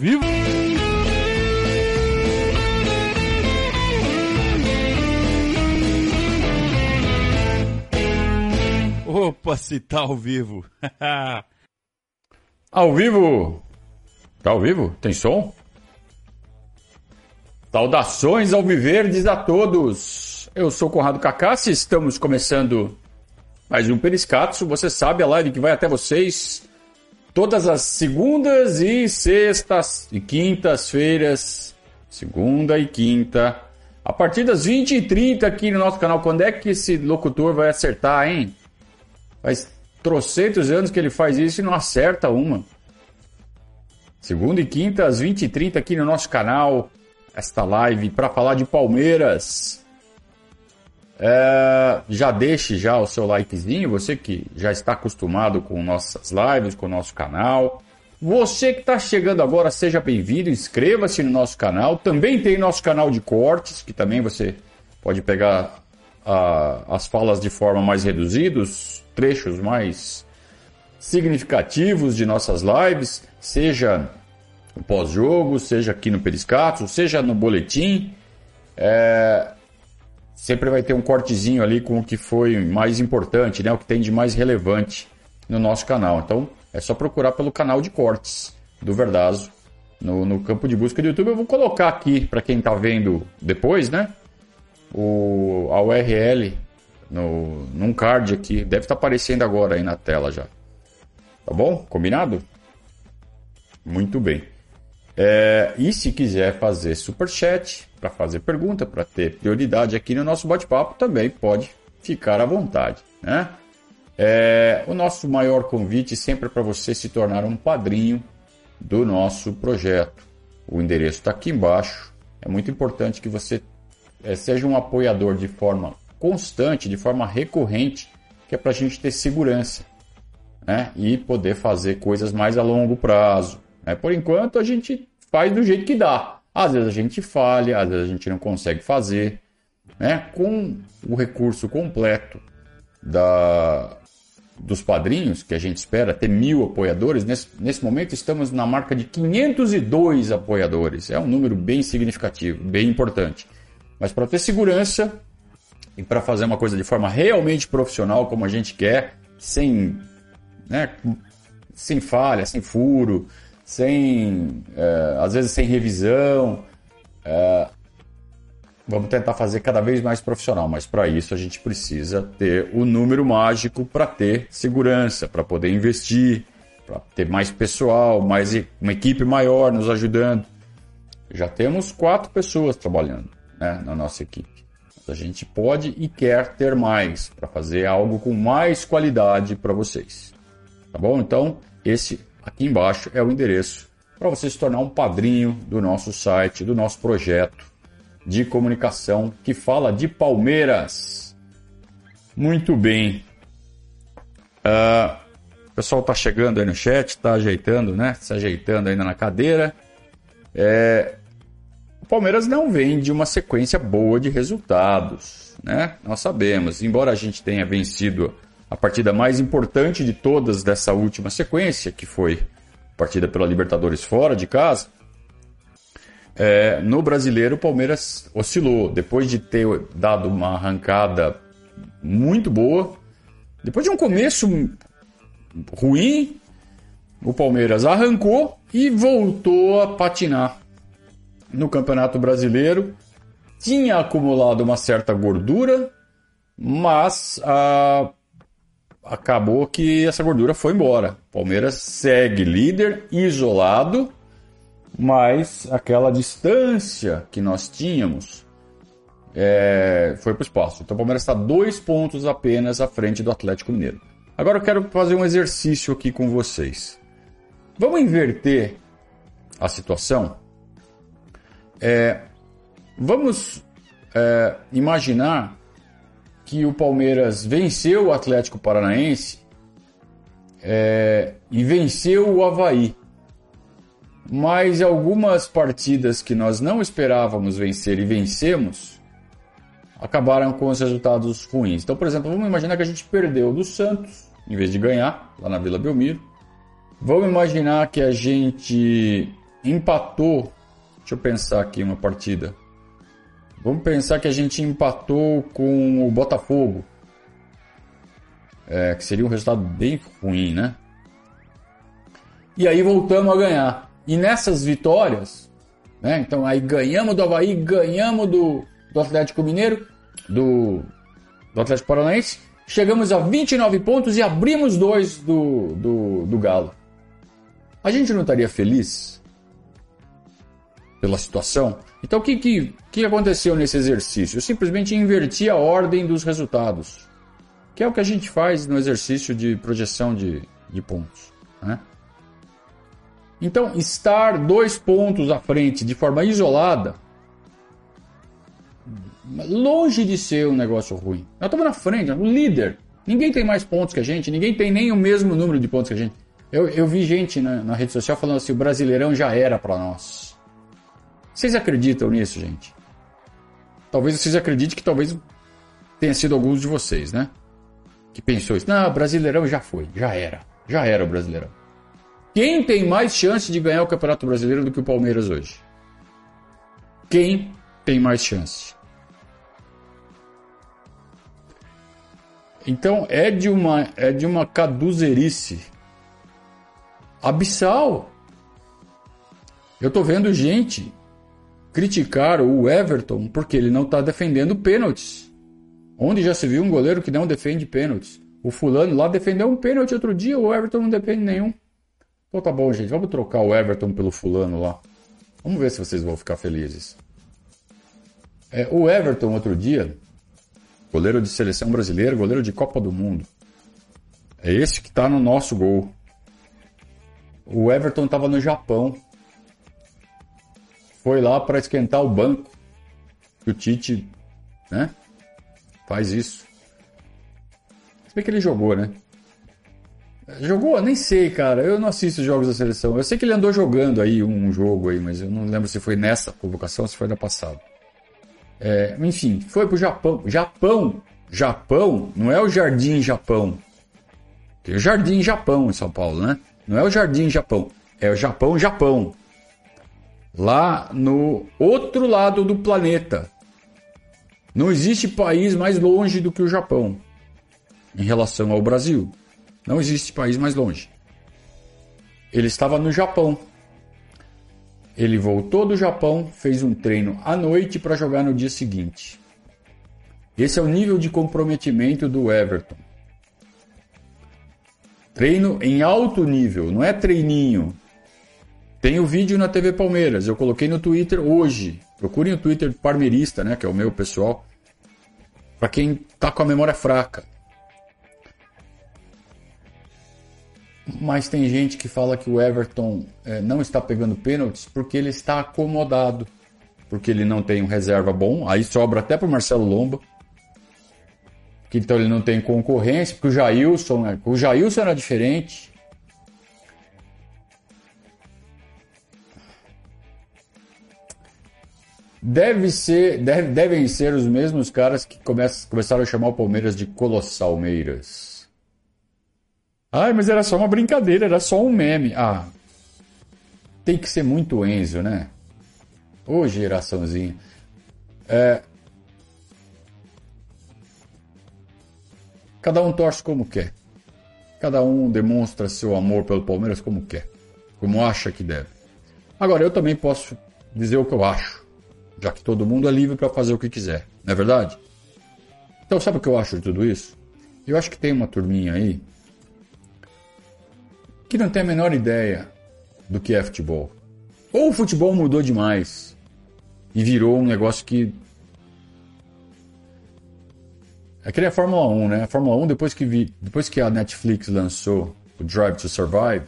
Vivo! Opa, se tá ao vivo. ao vivo? Tá ao vivo? Tem som? Saudações ao Viverdes a todos! Eu sou Conrado Cacassi, estamos começando mais um Periscatso. Você sabe, a live que vai até vocês todas as segundas e sextas e quintas-feiras. Segunda e quinta. A partir das 20h30 aqui no nosso canal. Quando é que esse locutor vai acertar, hein? Faz trocentos anos que ele faz isso e não acerta uma. Segunda e quinta, às 20h30 aqui no nosso canal. Esta live para falar de Palmeiras. É, já deixe já o seu likezinho, você que já está acostumado com nossas lives, com o nosso canal. Você que está chegando agora, seja bem-vindo, inscreva-se no nosso canal. Também tem nosso canal de cortes, que também você pode pegar uh, as falas de forma mais reduzida, trechos mais significativos de nossas lives, seja no pós-jogo, seja aqui no Periscato, seja no boletim. É, sempre vai ter um cortezinho ali com o que foi mais importante, né? o que tem de mais relevante no nosso canal. Então é só procurar pelo canal de cortes do Verdazo no, no campo de busca do YouTube. Eu vou colocar aqui para quem está vendo depois, né? O, a URL no, num card aqui. Deve estar tá aparecendo agora aí na tela já. Tá bom? Combinado? Muito bem. É, e se quiser fazer super chat para fazer pergunta, para ter prioridade aqui no nosso bate-papo, também pode ficar à vontade. Né? É, o nosso maior convite sempre é para você se tornar um padrinho do nosso projeto. O endereço está aqui embaixo. É muito importante que você é, seja um apoiador de forma constante, de forma recorrente, que é para a gente ter segurança né? e poder fazer coisas mais a longo prazo. Né? Por enquanto, a gente faz do jeito que dá. Às vezes a gente falha, às vezes a gente não consegue fazer. Né? Com o recurso completo da, dos padrinhos, que a gente espera ter mil apoiadores, nesse, nesse momento estamos na marca de 502 apoiadores. É um número bem significativo, bem importante. Mas para ter segurança, e para fazer uma coisa de forma realmente profissional, como a gente quer, sem, né, sem falha, sem furo, sem, é, às vezes sem revisão. É, vamos tentar fazer cada vez mais profissional, mas para isso a gente precisa ter o número mágico para ter segurança, para poder investir, para ter mais pessoal, mais uma equipe maior nos ajudando. Já temos quatro pessoas trabalhando né, na nossa equipe. A gente pode e quer ter mais para fazer algo com mais qualidade para vocês. Tá bom? Então, esse aqui embaixo é o endereço para você se tornar um padrinho do nosso site, do nosso projeto de comunicação que fala de Palmeiras. Muito bem. Uh, o pessoal está chegando aí no chat, está ajeitando, né? Se ajeitando ainda na cadeira. É, Palmeiras não vem de uma sequência boa de resultados, né? Nós sabemos, embora a gente tenha vencido a partida mais importante de todas dessa última sequência, que foi a partida pela Libertadores fora de casa, é, no brasileiro o Palmeiras oscilou. Depois de ter dado uma arrancada muito boa, depois de um começo ruim, o Palmeiras arrancou e voltou a patinar no Campeonato Brasileiro, tinha acumulado uma certa gordura, mas ah, acabou que essa gordura foi embora. Palmeiras segue líder, isolado, mas aquela distância que nós tínhamos é, foi para o espaço. Então o Palmeiras está dois pontos apenas à frente do Atlético Mineiro. Agora eu quero fazer um exercício aqui com vocês. Vamos inverter a situação? É, vamos é, imaginar que o Palmeiras venceu o Atlético Paranaense é, e venceu o Havaí. Mas algumas partidas que nós não esperávamos vencer e vencemos acabaram com os resultados ruins. Então, por exemplo, vamos imaginar que a gente perdeu do Santos em vez de ganhar lá na Vila Belmiro. Vamos imaginar que a gente empatou. Deixa eu pensar aqui uma partida. Vamos pensar que a gente empatou com o Botafogo. É, que seria um resultado bem ruim, né? E aí voltamos a ganhar. E nessas vitórias, né? Então aí ganhamos do Havaí, ganhamos do, do Atlético Mineiro, do, do Atlético Paranaense, chegamos a 29 pontos e abrimos dois do, do, do Galo. A gente não estaria feliz pela situação? Então o que, que, que aconteceu nesse exercício? Eu simplesmente inverti a ordem dos resultados, que é o que a gente faz no exercício de projeção de, de pontos. Né? Então, estar dois pontos à frente de forma isolada, longe de ser um negócio ruim. Nós estamos na frente, o líder. Ninguém tem mais pontos que a gente, ninguém tem nem o mesmo número de pontos que a gente. Eu, eu vi gente na, na rede social falando assim: o Brasileirão já era para nós. Vocês acreditam nisso, gente? Talvez vocês acreditem que talvez tenha sido alguns de vocês, né? Que pensou isso. Não, Brasileirão já foi, já era. Já era o Brasileirão. Quem tem mais chance de ganhar o Campeonato Brasileiro do que o Palmeiras hoje? Quem tem mais chance? Então é de uma é de uma caduzerice abissal. Eu tô vendo gente criticar o Everton porque ele não está defendendo pênaltis. Onde já se viu um goleiro que não defende pênaltis? O fulano lá defendeu um pênalti outro dia, o Everton não defende nenhum. Então tá bom, gente, vamos trocar o Everton pelo fulano lá. Vamos ver se vocês vão ficar felizes. É, o Everton outro dia, goleiro de seleção brasileira, goleiro de Copa do Mundo. É esse que está no nosso gol. O Everton estava no Japão. Foi lá para esquentar o banco. O Tite, né? Faz isso. Se bem que ele jogou, né? Jogou? Nem sei, cara. Eu não assisto jogos da seleção. Eu sei que ele andou jogando aí um jogo aí, mas eu não lembro se foi nessa convocação ou se foi da passada. É, enfim, foi pro Japão. Japão, Japão, não é o Jardim Japão. Tem o Jardim Japão em São Paulo, né? Não é o Jardim Japão, é o Japão Japão. Lá no outro lado do planeta. Não existe país mais longe do que o Japão em relação ao Brasil. Não existe país mais longe. Ele estava no Japão. Ele voltou do Japão, fez um treino à noite para jogar no dia seguinte. Esse é o nível de comprometimento do Everton. Treino em alto nível, não é treininho. Tem o vídeo na TV Palmeiras, eu coloquei no Twitter hoje. Procurem o Twitter Parmeirista, né, que é o meu pessoal. Para quem tá com a memória fraca. Mas tem gente que fala que o Everton é, não está pegando pênaltis porque ele está acomodado. Porque ele não tem um reserva bom. Aí sobra até para Marcelo Lomba. Que então ele não tem concorrência. Porque o Jailson, né? o Jailson era diferente. Deve ser, deve, devem ser os mesmos caras que começaram a chamar o Palmeiras de Colossalmeiras. Ai, mas era só uma brincadeira, era só um meme. Ah, tem que ser muito Enzo, né? Ô geraçãozinha. É... Cada um torce como quer. Cada um demonstra seu amor pelo Palmeiras como quer. Como acha que deve. Agora, eu também posso dizer o que eu acho. Já que todo mundo é livre para fazer o que quiser. Não é verdade? Então, sabe o que eu acho de tudo isso? Eu acho que tem uma turminha aí que não tem a menor ideia do que é futebol. Ou o futebol mudou demais e virou um negócio que. É que nem a Fórmula 1, né? A Fórmula 1, depois que, vi... depois que a Netflix lançou o Drive to Survive,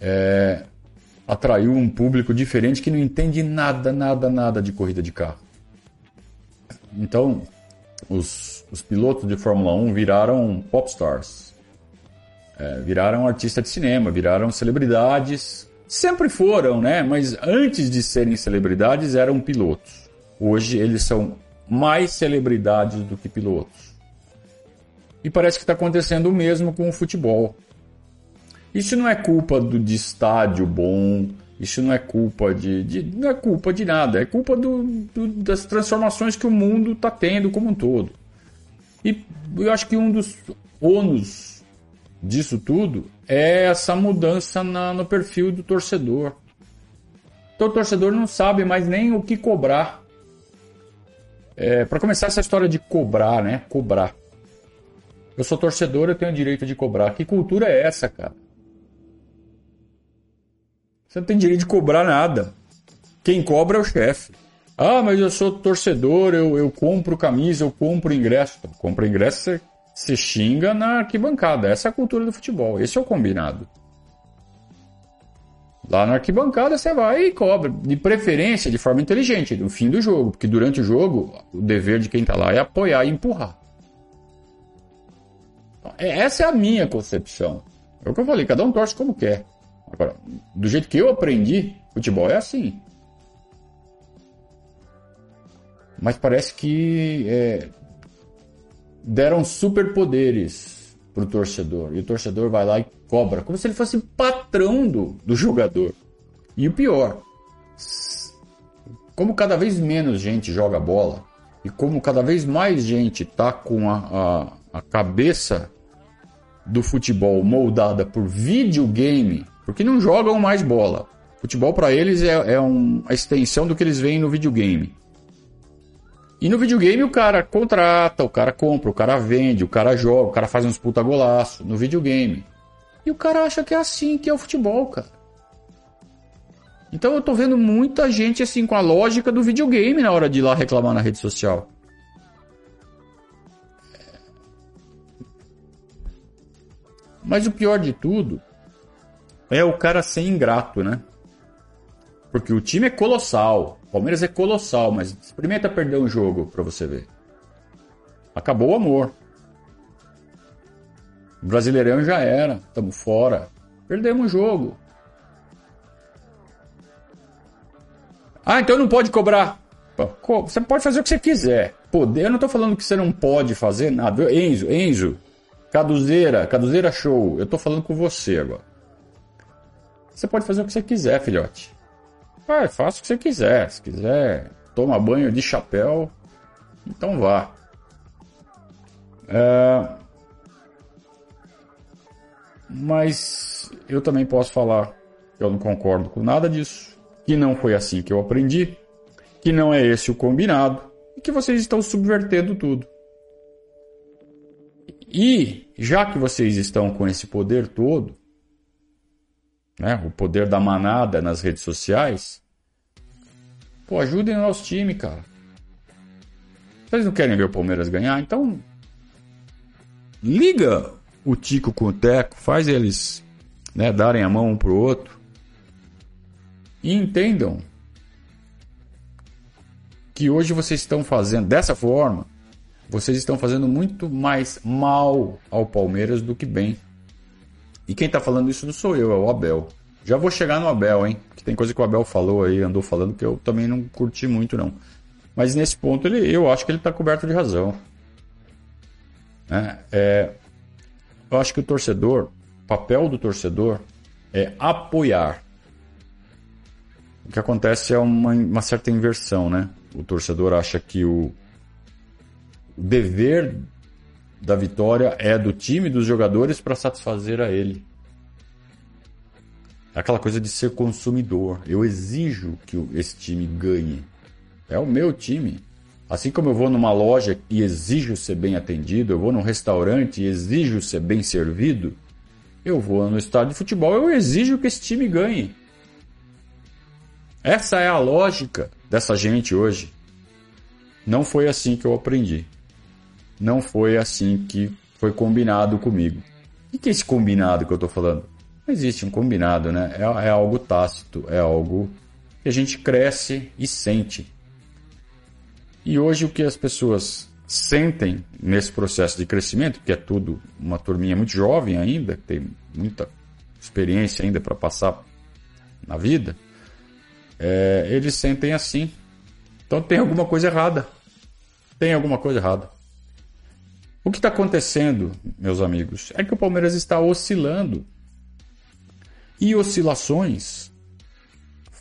é... atraiu um público diferente que não entende nada, nada, nada de corrida de carro. Então, os, os pilotos de Fórmula 1 viraram popstars é, viraram artista de cinema, viraram celebridades. Sempre foram, né? Mas antes de serem celebridades eram pilotos. Hoje eles são mais celebridades do que pilotos. E parece que está acontecendo o mesmo com o futebol. Isso não é culpa do, de estádio bom, Isso não é culpa de, de não é culpa de nada, é culpa do, do, das transformações que o mundo está tendo como um todo. E eu acho que um dos ônus disso tudo é essa mudança na, no perfil do torcedor. Então o torcedor não sabe mais nem o que cobrar. É, Para começar essa história de cobrar, né? Cobrar. Eu sou torcedor, eu tenho o direito de cobrar. Que cultura é essa, cara? Você não tem direito de cobrar nada. Quem cobra é o chefe. Ah, mas eu sou torcedor, eu, eu compro camisa, eu compro ingresso. Compra ingresso, você, você xinga na arquibancada. Essa é a cultura do futebol. Esse é o combinado. Lá na arquibancada você vai e cobra. De preferência, de forma inteligente, no fim do jogo. Porque durante o jogo, o dever de quem está lá é apoiar e empurrar. É, essa é a minha concepção. É o que eu falei, cada um torce como quer. Agora, do jeito que eu aprendi, futebol é assim. Mas parece que é, deram superpoderes pro torcedor. E o torcedor vai lá e cobra, como se ele fosse patrão do, do jogador. E o pior, como cada vez menos gente joga bola, e como cada vez mais gente tá com a, a, a cabeça do futebol moldada por videogame, porque não jogam mais bola. Futebol para eles é, é um, a extensão do que eles veem no videogame. E no videogame o cara contrata, o cara compra, o cara vende, o cara joga, o cara faz uns puta golaço no videogame. E o cara acha que é assim que é o futebol, cara. Então eu tô vendo muita gente assim com a lógica do videogame na hora de ir lá reclamar na rede social. Mas o pior de tudo é o cara ser ingrato, né? Porque o time é colossal. O Palmeiras é colossal, mas experimenta perder um jogo para você ver. Acabou o amor. O Brasileirão já era, estamos fora. Perdemos o jogo. Ah, então não pode cobrar. Você pode fazer o que você quiser. Poder, eu não estou falando que você não pode fazer nada. Enzo, Enzo, Caduzeira, Caduzeira Show, eu estou falando com você agora. Você pode fazer o que você quiser, filhote. Ah, faça o que você quiser. Se quiser, toma banho de chapéu, então vá. É... Mas eu também posso falar que eu não concordo com nada disso, que não foi assim que eu aprendi, que não é esse o combinado e que vocês estão subvertendo tudo. E já que vocês estão com esse poder todo, né, o poder da manada nas redes sociais, pô, ajudem o nosso time, cara. Vocês não querem ver o Palmeiras ganhar? Então liga o Tico com o Teco, faz eles né, darem a mão um pro outro e entendam que hoje vocês estão fazendo dessa forma, vocês estão fazendo muito mais mal ao Palmeiras do que bem. E quem está falando isso não sou eu, é o Abel. Já vou chegar no Abel, hein? Que tem coisa que o Abel falou aí, andou falando que eu também não curti muito, não. Mas nesse ponto ele, eu acho que ele está coberto de razão. É, é, eu acho que o torcedor, o papel do torcedor é apoiar. O que acontece é uma, uma certa inversão, né? O torcedor acha que o, o dever da vitória é do time, dos jogadores, para satisfazer a ele. É aquela coisa de ser consumidor. Eu exijo que esse time ganhe. É o meu time. Assim como eu vou numa loja e exijo ser bem atendido, eu vou num restaurante e exijo ser bem servido, eu vou no estádio de futebol, eu exijo que esse time ganhe. Essa é a lógica dessa gente hoje. Não foi assim que eu aprendi. Não foi assim que foi combinado comigo. O que é esse combinado que eu estou falando? Não existe um combinado, né? É, é algo tácito, é algo que a gente cresce e sente. E hoje o que as pessoas sentem nesse processo de crescimento, que é tudo uma turminha muito jovem ainda, tem muita experiência ainda para passar na vida, é, eles sentem assim. Então tem alguma coisa errada. Tem alguma coisa errada. O que está acontecendo, meus amigos, é que o Palmeiras está oscilando. E oscilações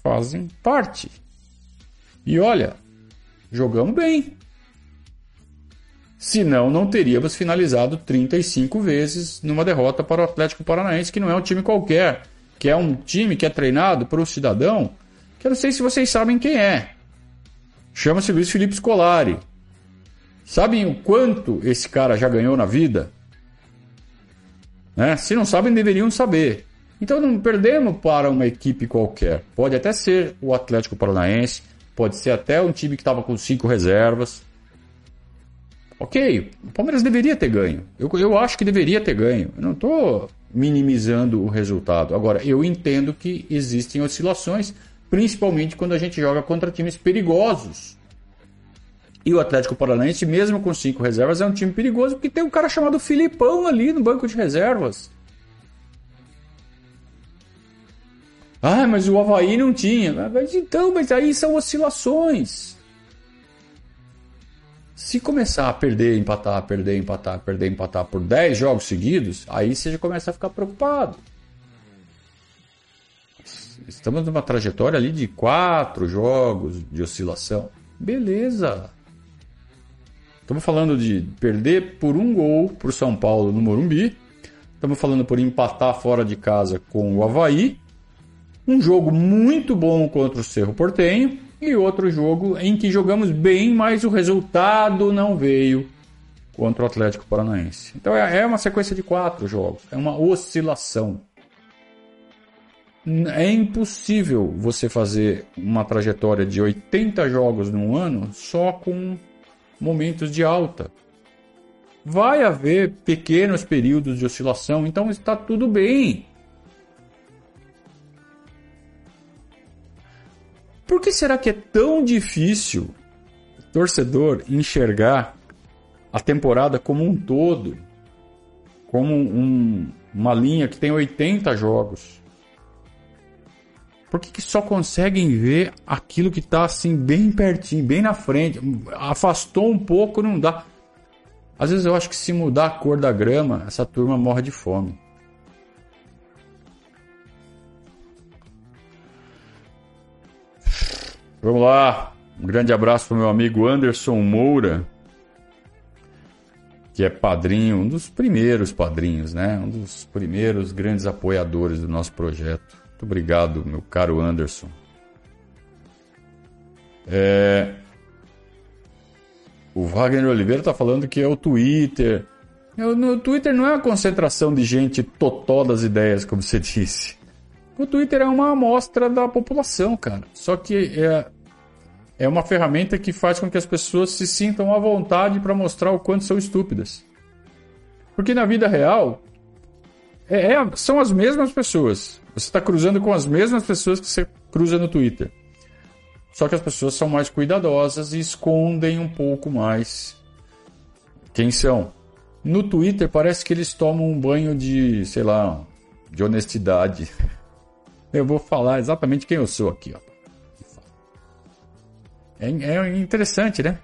fazem parte. E olha, jogamos bem. Senão, não teríamos finalizado 35 vezes numa derrota para o Atlético Paranaense, que não é um time qualquer, que é um time que é treinado por um cidadão, que eu não sei se vocês sabem quem é. Chama-se Luiz Felipe Scolari. Sabem o quanto esse cara já ganhou na vida? Né? Se não sabem, deveriam saber. Então não perdemos para uma equipe qualquer. Pode até ser o Atlético Paranaense, pode ser até um time que estava com cinco reservas. Ok, o Palmeiras deveria ter ganho. Eu, eu acho que deveria ter ganho. Eu não estou minimizando o resultado. Agora, eu entendo que existem oscilações, principalmente quando a gente joga contra times perigosos. E o Atlético Paranaense, mesmo com cinco reservas, é um time perigoso porque tem um cara chamado Filipão ali no banco de reservas. Ah, mas o Havaí não tinha. Mas então, mas aí são oscilações. Se começar a perder, empatar, perder, empatar, perder, empatar por 10 jogos seguidos, aí você já começa a ficar preocupado. Estamos numa trajetória ali de 4 jogos de oscilação. Beleza. Estamos falando de perder por um gol para o São Paulo no Morumbi. Estamos falando por empatar fora de casa com o Havaí. Um jogo muito bom contra o Cerro Portenho e outro jogo em que jogamos bem, mas o resultado não veio contra o Atlético Paranaense. Então é, é uma sequência de quatro jogos, é uma oscilação. É impossível você fazer uma trajetória de 80 jogos num ano só com momentos de alta. Vai haver pequenos períodos de oscilação, então está tudo bem. Por que será que é tão difícil o torcedor enxergar a temporada como um todo? Como um, uma linha que tem 80 jogos? Por que, que só conseguem ver aquilo que está assim bem pertinho, bem na frente? Afastou um pouco, não dá. Às vezes eu acho que se mudar a cor da grama, essa turma morre de fome. Vamos lá. Um grande abraço para o meu amigo Anderson Moura, que é padrinho, um dos primeiros padrinhos, né? Um dos primeiros grandes apoiadores do nosso projeto. Muito obrigado, meu caro Anderson. É... O Wagner Oliveira está falando que é o Twitter. No Twitter não é uma concentração de gente totó das ideias, como você disse. O Twitter é uma amostra da população, cara. Só que é, é uma ferramenta que faz com que as pessoas se sintam à vontade para mostrar o quanto são estúpidas. Porque na vida real, é, é, são as mesmas pessoas. Você está cruzando com as mesmas pessoas que você cruza no Twitter. Só que as pessoas são mais cuidadosas e escondem um pouco mais quem são. No Twitter parece que eles tomam um banho de, sei lá, de honestidade. Eu vou falar exatamente quem eu sou aqui, ó. É, é interessante, né?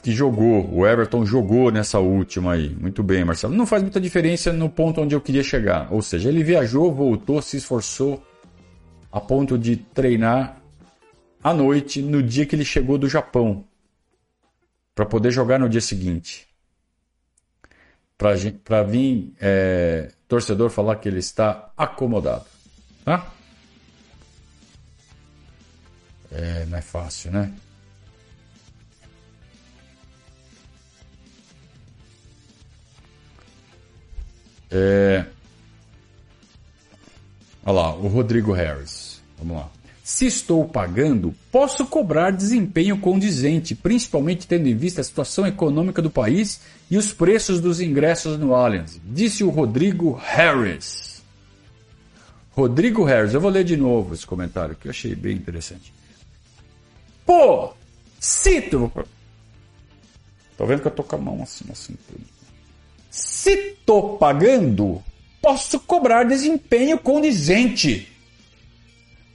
Que jogou, o Everton jogou nessa última aí. Muito bem, Marcelo. Não faz muita diferença no ponto onde eu queria chegar. Ou seja, ele viajou, voltou, se esforçou a ponto de treinar à noite no dia que ele chegou do Japão para poder jogar no dia seguinte. Para vir é, torcedor falar que ele está acomodado. Tá? É, não é fácil, né? É... Olha lá, o Rodrigo Harris. Vamos lá. Se estou pagando, posso cobrar desempenho condizente, principalmente tendo em vista a situação econômica do país e os preços dos ingressos no Allianz, disse o Rodrigo Harris. Rodrigo Harris, eu vou ler de novo esse comentário que eu achei bem interessante. Pô, tu. Tô vendo que eu tô com a mão assim cintura. Se tô pagando, posso cobrar desempenho condizente.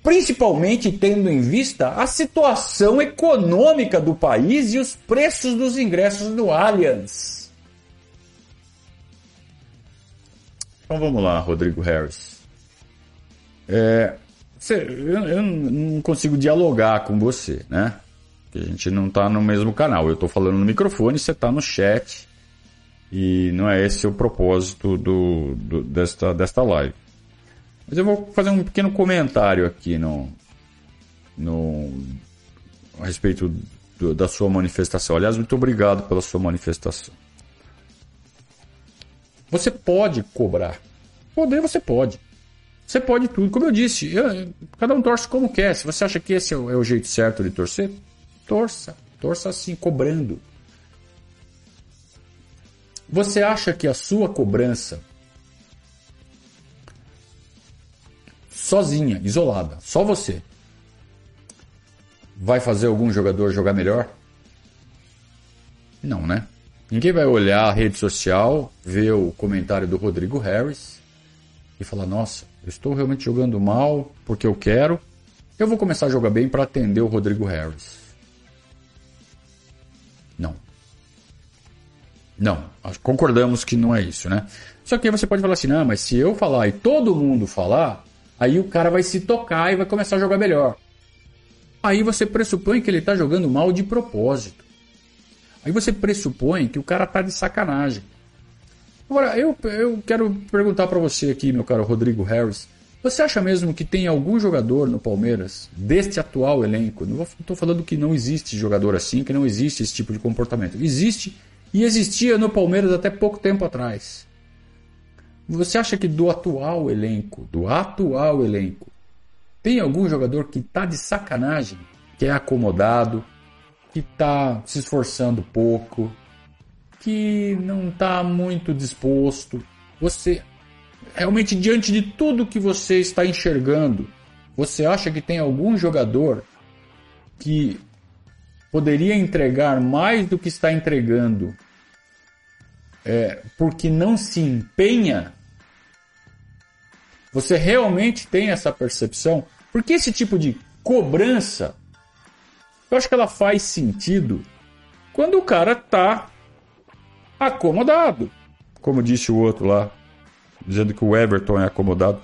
Principalmente tendo em vista a situação econômica do país e os preços dos ingressos no Allianz. Então vamos lá, Rodrigo Harris. É, eu, eu não consigo dialogar com você, né? Porque a gente não está no mesmo canal. Eu estou falando no microfone, você está no chat. E não é esse o propósito do, do, desta, desta live. Mas eu vou fazer um pequeno comentário aqui no, no, a respeito do, da sua manifestação. Aliás, muito obrigado pela sua manifestação. Você pode cobrar. Poder você pode. Você pode tudo. Como eu disse, eu, cada um torce como quer. Se você acha que esse é o, é o jeito certo de torcer, torça. Torça assim, cobrando. Você acha que a sua cobrança sozinha, isolada, só você, vai fazer algum jogador jogar melhor? Não, né? Ninguém vai olhar a rede social, ver o comentário do Rodrigo Harris e falar: Nossa, eu estou realmente jogando mal porque eu quero. Eu vou começar a jogar bem para atender o Rodrigo Harris. Não, concordamos que não é isso, né? Só que aí você pode falar assim, não, mas se eu falar e todo mundo falar, aí o cara vai se tocar e vai começar a jogar melhor. Aí você pressupõe que ele está jogando mal de propósito. Aí você pressupõe que o cara tá de sacanagem. Agora, eu, eu quero perguntar para você aqui, meu caro Rodrigo Harris. Você acha mesmo que tem algum jogador no Palmeiras, deste atual elenco? Não estou falando que não existe jogador assim, que não existe esse tipo de comportamento. Existe e existia no Palmeiras até pouco tempo atrás. Você acha que do atual elenco, do atual elenco, tem algum jogador que está de sacanagem, que é acomodado, que está se esforçando pouco, que não está muito disposto? Você realmente diante de tudo que você está enxergando, você acha que tem algum jogador que poderia entregar mais do que está entregando é, porque não se empenha, você realmente tem essa percepção? Porque esse tipo de cobrança, eu acho que ela faz sentido quando o cara tá acomodado. Como disse o outro lá, dizendo que o Everton é acomodado.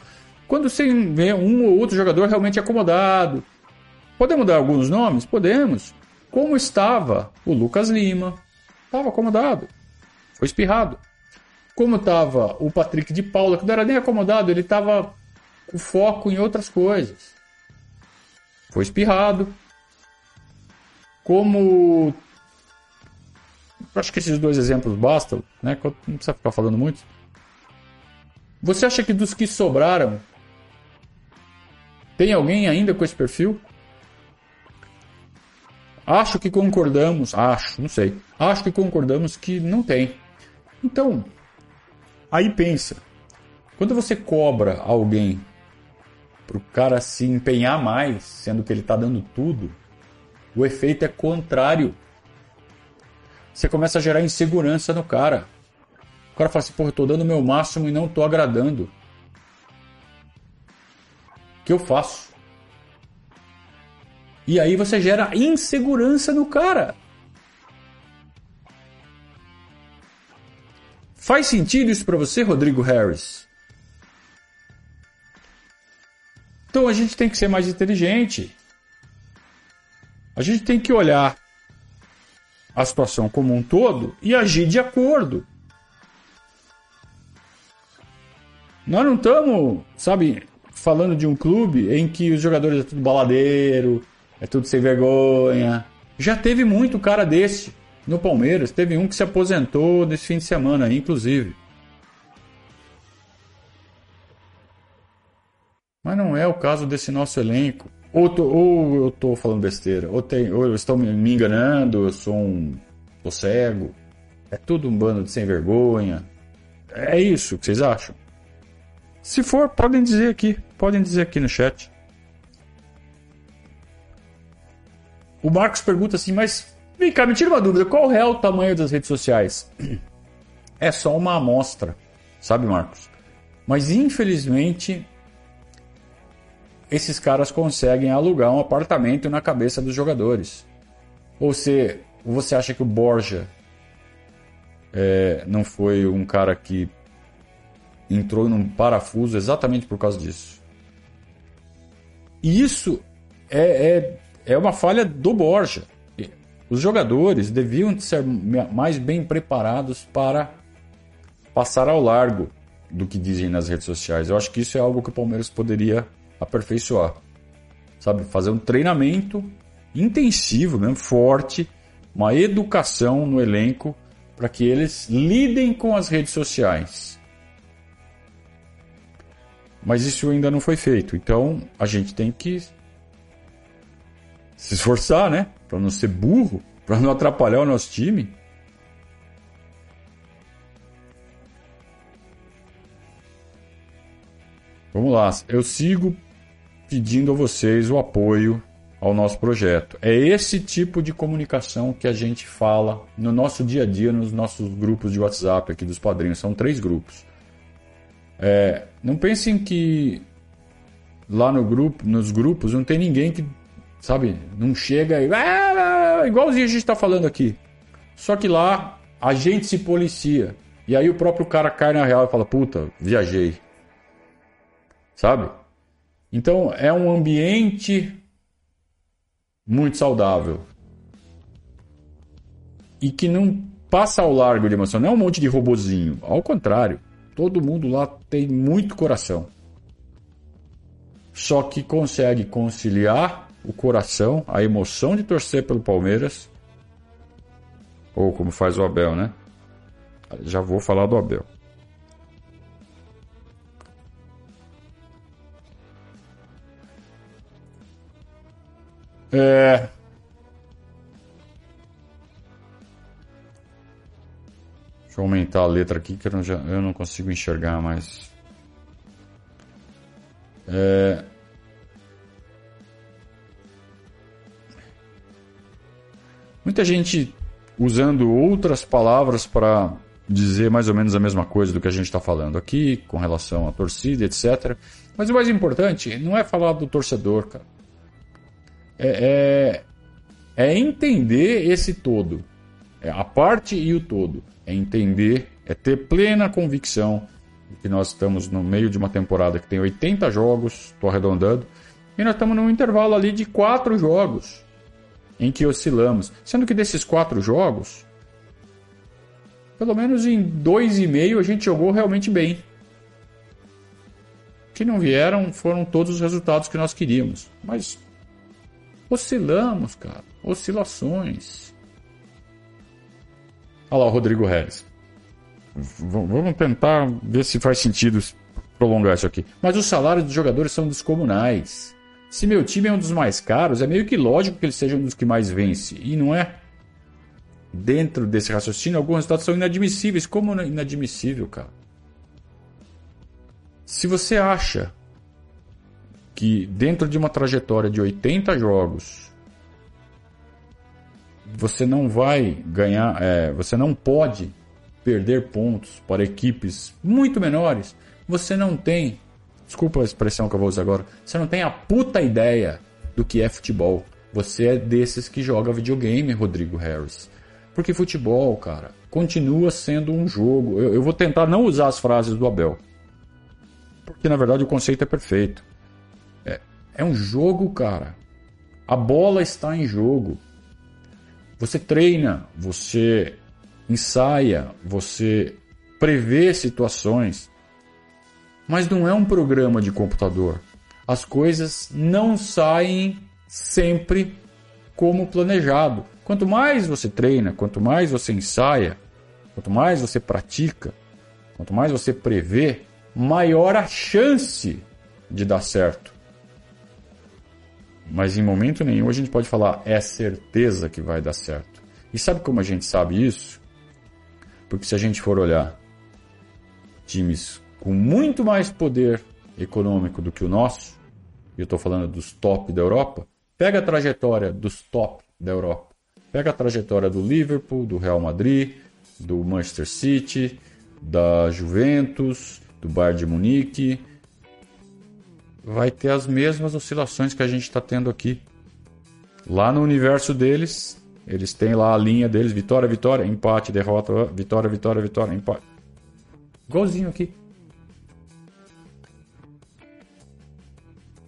Quando você vê um ou outro jogador realmente acomodado. Podemos dar alguns nomes? Podemos. Como estava o Lucas Lima? Estava acomodado. Foi espirrado. Como estava o Patrick de Paula, que não era nem acomodado, ele estava com foco em outras coisas. Foi espirrado. Como. Acho que esses dois exemplos bastam, né? Não precisa ficar falando muito. Você acha que dos que sobraram, tem alguém ainda com esse perfil? Acho que concordamos, acho, não sei. Acho que concordamos que não tem. Então, aí pensa, quando você cobra alguém para o cara se empenhar mais, sendo que ele está dando tudo, o efeito é contrário. Você começa a gerar insegurança no cara. O cara fala assim, porra, eu tô dando o meu máximo e não tô agradando. O que eu faço? E aí você gera insegurança no cara. Faz sentido isso para você, Rodrigo Harris? Então a gente tem que ser mais inteligente. A gente tem que olhar a situação como um todo e agir de acordo. Nós não estamos, sabe, falando de um clube em que os jogadores é tudo baladeiro, é tudo sem vergonha. Já teve muito cara desse no Palmeiras. Teve um que se aposentou nesse fim de semana inclusive. Mas não é o caso desse nosso elenco. Ou, tô, ou eu estou falando besteira, ou, tem, ou eu estou me enganando, eu sou um. tô cego. É tudo um bando de sem vergonha. É isso que vocês acham? Se for, podem dizer aqui. Podem dizer aqui no chat. O Marcos pergunta assim, mas Vem cá, me tira uma dúvida. Qual é o tamanho das redes sociais? É só uma amostra, sabe, Marcos? Mas infelizmente esses caras conseguem alugar um apartamento na cabeça dos jogadores. Ou você, você acha que o Borja é, não foi um cara que entrou num parafuso exatamente por causa disso? E isso é, é, é uma falha do Borja. Os jogadores deviam ser mais bem preparados para passar ao largo do que dizem nas redes sociais. Eu acho que isso é algo que o Palmeiras poderia aperfeiçoar. Sabe, fazer um treinamento intensivo, mesmo, forte, uma educação no elenco para que eles lidem com as redes sociais. Mas isso ainda não foi feito. Então a gente tem que se esforçar, né? Para não ser burro, para não atrapalhar o nosso time. Vamos lá, eu sigo pedindo a vocês o apoio ao nosso projeto. É esse tipo de comunicação que a gente fala no nosso dia a dia, nos nossos grupos de WhatsApp aqui dos padrinhos. São três grupos. É, não pensem que lá no grupo, nos grupos não tem ninguém que, sabe, não chega e. Ah, igualzinho a gente está falando aqui. Só que lá a gente se policia. E aí o próprio cara cai na real e fala: puta, viajei. Sabe? Então é um ambiente muito saudável. E que não passa ao largo de emoção. Não é um monte de robozinho. Ao contrário. Todo mundo lá tem muito coração. Só que consegue conciliar o coração, a emoção de torcer pelo Palmeiras. Ou como faz o Abel, né? Já vou falar do Abel. É... Deixa eu aumentar a letra aqui que eu não, consigo enxergar mais. É... Muita gente usando outras palavras para dizer mais ou menos a mesma coisa do que a gente está falando aqui, com relação à torcida, etc. Mas o mais importante não é falar do torcedor, cara é, é, é entender esse todo. É a parte e o todo. É entender, é ter plena convicção de que nós estamos no meio de uma temporada que tem 80 jogos, estou arredondando, e nós estamos num intervalo ali de quatro jogos em que oscilamos. Sendo que desses quatro jogos, pelo menos em dois e meio a gente jogou realmente bem. Que não vieram foram todos os resultados que nós queríamos. Mas Oscilamos, cara. Oscilações. Olha lá o Rodrigo Reis. Vamos tentar ver se faz sentido prolongar isso aqui. Mas os salários dos jogadores são descomunais. Se meu time é um dos mais caros, é meio que lógico que ele seja um dos que mais vence. E não é. Dentro desse raciocínio, alguns resultados são inadmissíveis. Como inadmissível, cara? Se você acha que dentro de uma trajetória de 80 jogos você não vai ganhar, é, você não pode perder pontos para equipes muito menores. Você não tem, desculpa a expressão que eu vou usar agora, você não tem a puta ideia do que é futebol. Você é desses que joga videogame, Rodrigo Harris. Porque futebol, cara, continua sendo um jogo. Eu, eu vou tentar não usar as frases do Abel. Porque na verdade o conceito é perfeito. É um jogo, cara. A bola está em jogo. Você treina, você ensaia, você prevê situações. Mas não é um programa de computador. As coisas não saem sempre como planejado. Quanto mais você treina, quanto mais você ensaia, quanto mais você pratica, quanto mais você prevê, maior a chance de dar certo. Mas em momento nenhum a gente pode falar é certeza que vai dar certo. E sabe como a gente sabe isso? Porque se a gente for olhar times com muito mais poder econômico do que o nosso, eu estou falando dos top da Europa, pega a trajetória dos top da Europa. Pega a trajetória do Liverpool, do Real Madrid, do Manchester City, da Juventus, do Bayern de Munique, vai ter as mesmas oscilações que a gente está tendo aqui. Lá no universo deles, eles têm lá a linha deles: vitória, vitória, empate, derrota, vitória, vitória, vitória, empate. Igualzinho aqui.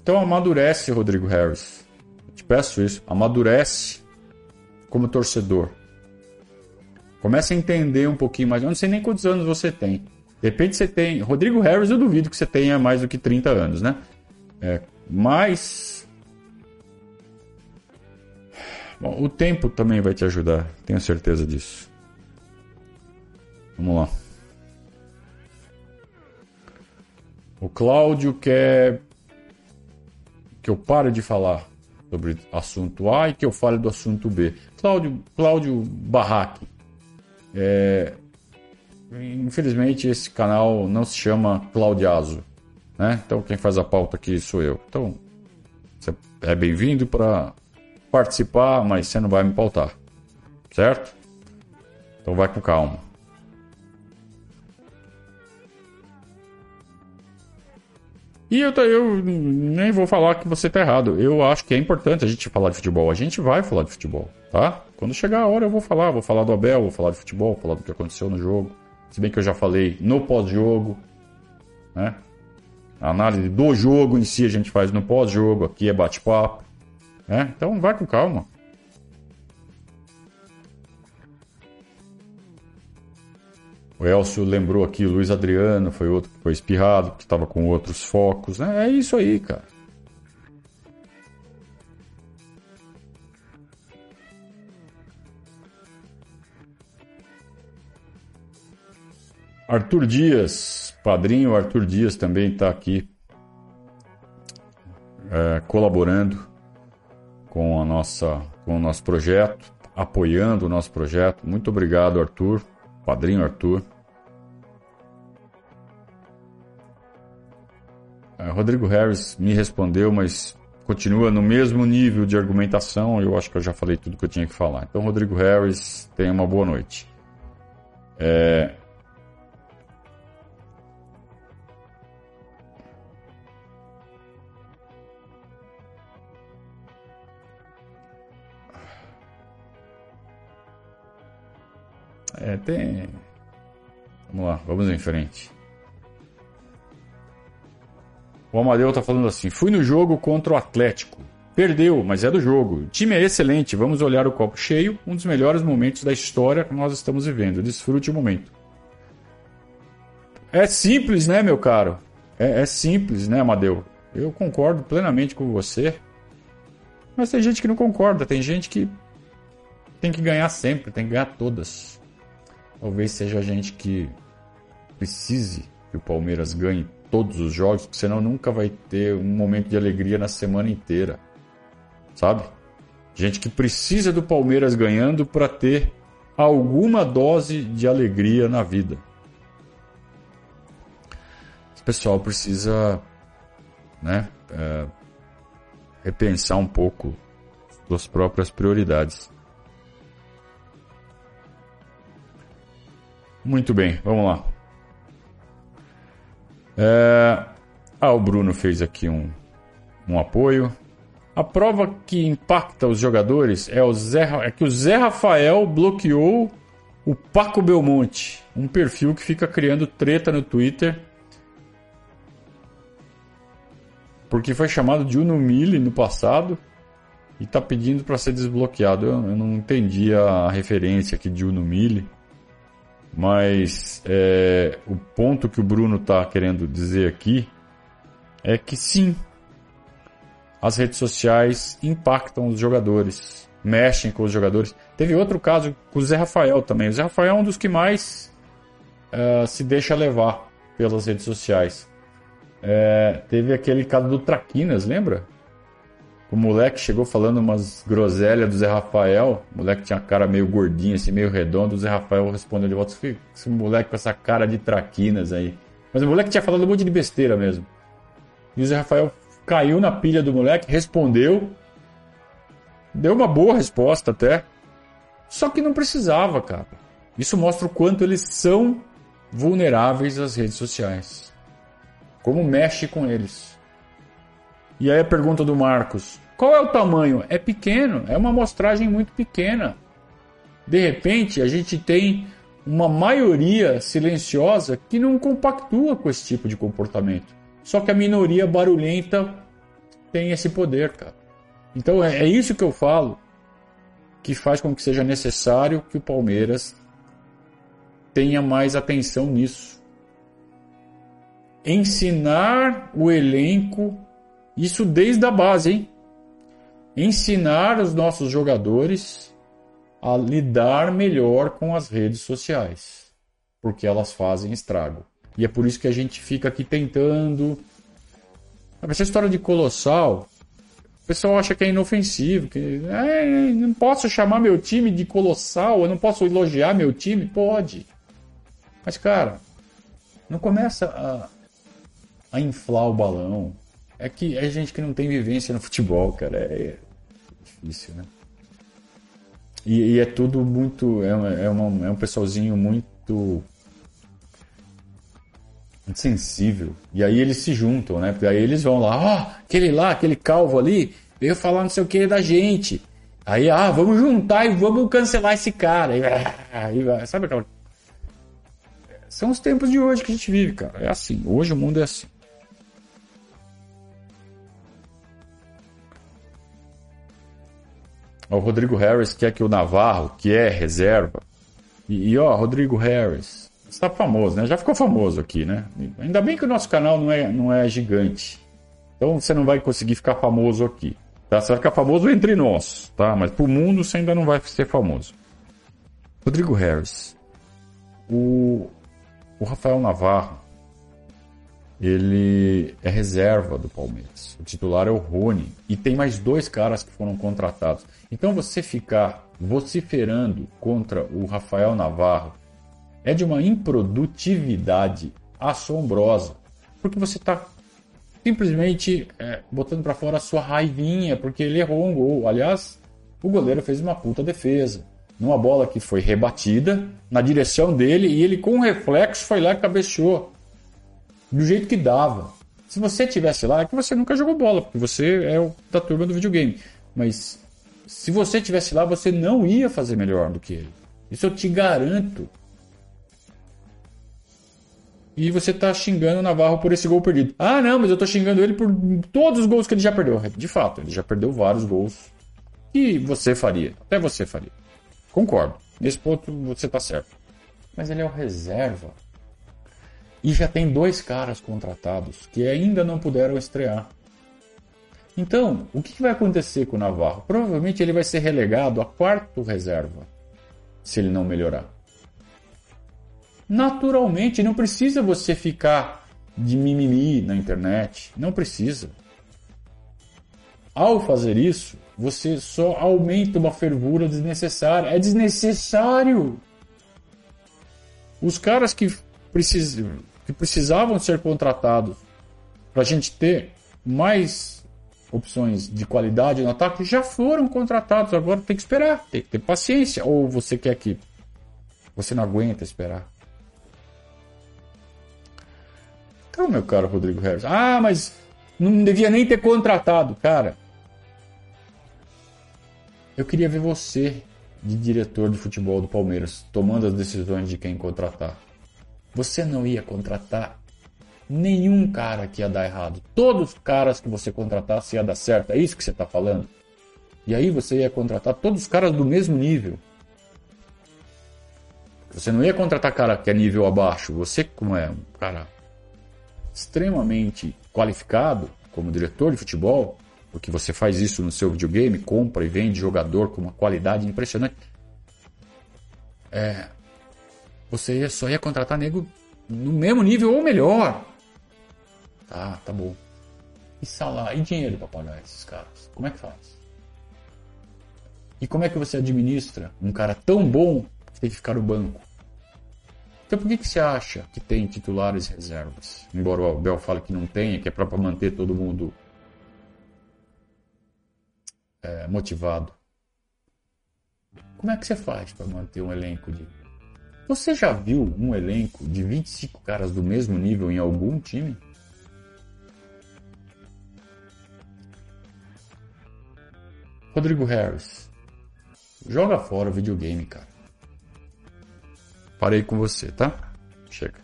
Então amadurece, Rodrigo Harris. Eu te peço isso. Amadurece como torcedor. Comece a entender um pouquinho mais. Eu não sei nem quantos anos você tem. De repente você tem. Rodrigo Harris, eu duvido que você tenha mais do que 30 anos, né? É, mas. Bom, o tempo também vai te ajudar, tenho certeza disso. Vamos lá. O Cláudio quer que eu pare de falar sobre assunto A e que eu fale do assunto B. Cláudio, Cláudio Barraque. É, infelizmente esse canal não se chama Claudiazo. Né? Então quem faz a pauta aqui sou eu. Então você é bem-vindo para participar, mas você não vai me pautar. Certo? Então vai com calma. E eu, eu nem vou falar que você tá errado. Eu acho que é importante a gente falar de futebol. A gente vai falar de futebol, tá? Quando chegar a hora eu vou falar. Vou falar do Abel, vou falar de futebol, vou falar do que aconteceu no jogo. Se bem que eu já falei no pós-jogo, né? A análise do jogo em si a gente faz no pós-jogo, aqui é bate-papo. Né? Então vai com calma. O Elcio lembrou aqui, o Luiz Adriano foi outro que foi espirrado, que estava com outros focos. Né? É isso aí, cara. Arthur Dias, padrinho Arthur Dias também está aqui é, colaborando com, a nossa, com o nosso projeto, apoiando o nosso projeto. Muito obrigado, Arthur, padrinho Arthur. É, Rodrigo Harris me respondeu, mas continua no mesmo nível de argumentação. Eu acho que eu já falei tudo que eu tinha que falar. Então, Rodrigo Harris, tenha uma boa noite. É... É, tem. Vamos lá, vamos em frente. O Amadeu tá falando assim: fui no jogo contra o Atlético. Perdeu, mas é do jogo. O time é excelente. Vamos olhar o copo cheio. Um dos melhores momentos da história que nós estamos vivendo. Desfrute o momento. É simples, né, meu caro? É, é simples, né, Amadeu? Eu concordo plenamente com você. Mas tem gente que não concorda. Tem gente que tem que ganhar sempre, tem que ganhar todas. Talvez seja a gente que precise que o Palmeiras ganhe todos os jogos, porque senão nunca vai ter um momento de alegria na semana inteira. Sabe? Gente que precisa do Palmeiras ganhando para ter alguma dose de alegria na vida. Esse pessoal precisa né, é, repensar um pouco suas próprias prioridades. Muito bem, vamos lá. É... Ah, o Bruno fez aqui um, um apoio. A prova que impacta os jogadores é, o Zé, é que o Zé Rafael bloqueou o Paco Belmonte, um perfil que fica criando treta no Twitter. Porque foi chamado de Unumile no passado e está pedindo para ser desbloqueado. Eu, eu, não entendi a referência aqui de Unumile. Mas é, o ponto que o Bruno está querendo dizer aqui é que sim, as redes sociais impactam os jogadores, mexem com os jogadores. Teve outro caso com o Zé Rafael também. O Zé Rafael é um dos que mais uh, se deixa levar pelas redes sociais. É, teve aquele caso do Traquinas, lembra? O moleque chegou falando umas groselhas do Zé Rafael. O moleque tinha a cara meio gordinha, assim, meio redondo. O Zé Rafael respondeu de volta: esse moleque com essa cara de traquinas aí. Mas o moleque tinha falado um monte de besteira mesmo. E o Zé Rafael caiu na pilha do moleque, respondeu. Deu uma boa resposta até. Só que não precisava, cara. Isso mostra o quanto eles são vulneráveis às redes sociais. Como mexe com eles. E aí a pergunta do Marcos: qual é o tamanho? É pequeno, é uma amostragem muito pequena. De repente, a gente tem uma maioria silenciosa que não compactua com esse tipo de comportamento. Só que a minoria barulhenta tem esse poder, cara. Então é, é isso que eu falo que faz com que seja necessário que o Palmeiras tenha mais atenção nisso. Ensinar o elenco, isso desde a base, hein? Ensinar os nossos jogadores a lidar melhor com as redes sociais, porque elas fazem estrago. E é por isso que a gente fica aqui tentando. Essa história de colossal, o pessoal acha que é inofensivo, que é, não posso chamar meu time de colossal, eu não posso elogiar meu time, pode. Mas cara, não começa a, a inflar o balão. É que é gente que não tem vivência no futebol, cara, é, é difícil, né? E, e, é tudo muito. É, é, uma, é um pessoalzinho muito. sensível. E aí eles se juntam, né? Porque aí eles vão lá, ó, oh, aquele lá, aquele calvo ali, veio falar não sei o que da gente. Aí, ah, vamos juntar e vamos cancelar esse cara. Aí, aí vai, sabe aquela. São os tempos de hoje que a gente vive, cara. É assim. Hoje o mundo é assim. O Rodrigo Harris quer que o Navarro, que é reserva. E, e ó, Rodrigo Harris, está famoso, né? Já ficou famoso aqui, né? Ainda bem que o nosso canal não é, não é gigante. Então você não vai conseguir ficar famoso aqui. Tá? Você vai ficar famoso entre nós, tá? Mas pro mundo você ainda não vai ser famoso. Rodrigo Harris. O, o Rafael Navarro, ele é reserva do Palmeiras. O titular é o Rony. E tem mais dois caras que foram contratados. Então você ficar vociferando contra o Rafael Navarro é de uma improdutividade assombrosa. Porque você está simplesmente é, botando para fora a sua raivinha, porque ele errou um gol. Aliás, o goleiro fez uma puta defesa. Numa bola que foi rebatida na direção dele e ele com reflexo foi lá e cabeceou. Do jeito que dava. Se você tivesse lá, é que você nunca jogou bola, porque você é o da turma do videogame. Mas se você tivesse lá, você não ia fazer melhor do que ele. Isso eu te garanto. E você está xingando o Navarro por esse gol perdido. Ah, não, mas eu estou xingando ele por todos os gols que ele já perdeu. De fato, ele já perdeu vários gols que você faria. Até você faria. Concordo. Nesse ponto você está certo. Mas ele é o reserva. E já tem dois caras contratados que ainda não puderam estrear. Então, o que vai acontecer com o Navarro? Provavelmente ele vai ser relegado a quarto reserva, se ele não melhorar. Naturalmente, não precisa você ficar de mimimi na internet, não precisa. Ao fazer isso, você só aumenta uma fervura desnecessária. É desnecessário. Os caras que, precis... que precisavam ser contratados para a gente ter mais opções de qualidade no ataque já foram contratados. Agora tem que esperar, tem que ter paciência. Ou você quer que você não aguenta esperar? Então, meu caro Rodrigo Harris. Ah, mas não devia nem ter contratado. Cara, eu queria ver você, de diretor de futebol do Palmeiras, tomando as decisões de quem contratar. Você não ia contratar nenhum cara que ia dar errado. Todos os caras que você contratasse ia dar certo. É isso que você está falando? E aí você ia contratar todos os caras do mesmo nível. Você não ia contratar cara que é nível abaixo. Você, como é um cara extremamente qualificado como diretor de futebol, porque você faz isso no seu videogame, compra e vende jogador com uma qualidade impressionante. É, você só ia contratar nego no mesmo nível ou melhor. Tá, tá bom. E salário, e dinheiro para pagar esses caras? Como é que faz? E como é que você administra um cara tão bom que tem que ficar no banco? Então por que, que você acha que tem titulares e reservas? Embora o Abel fale que não tenha, que é para manter todo mundo é, motivado. Como é que você faz para manter um elenco de. Você já viu um elenco de 25 caras do mesmo nível em algum time? Rodrigo Harris. Joga fora o videogame, cara. Parei com você, tá? Chega.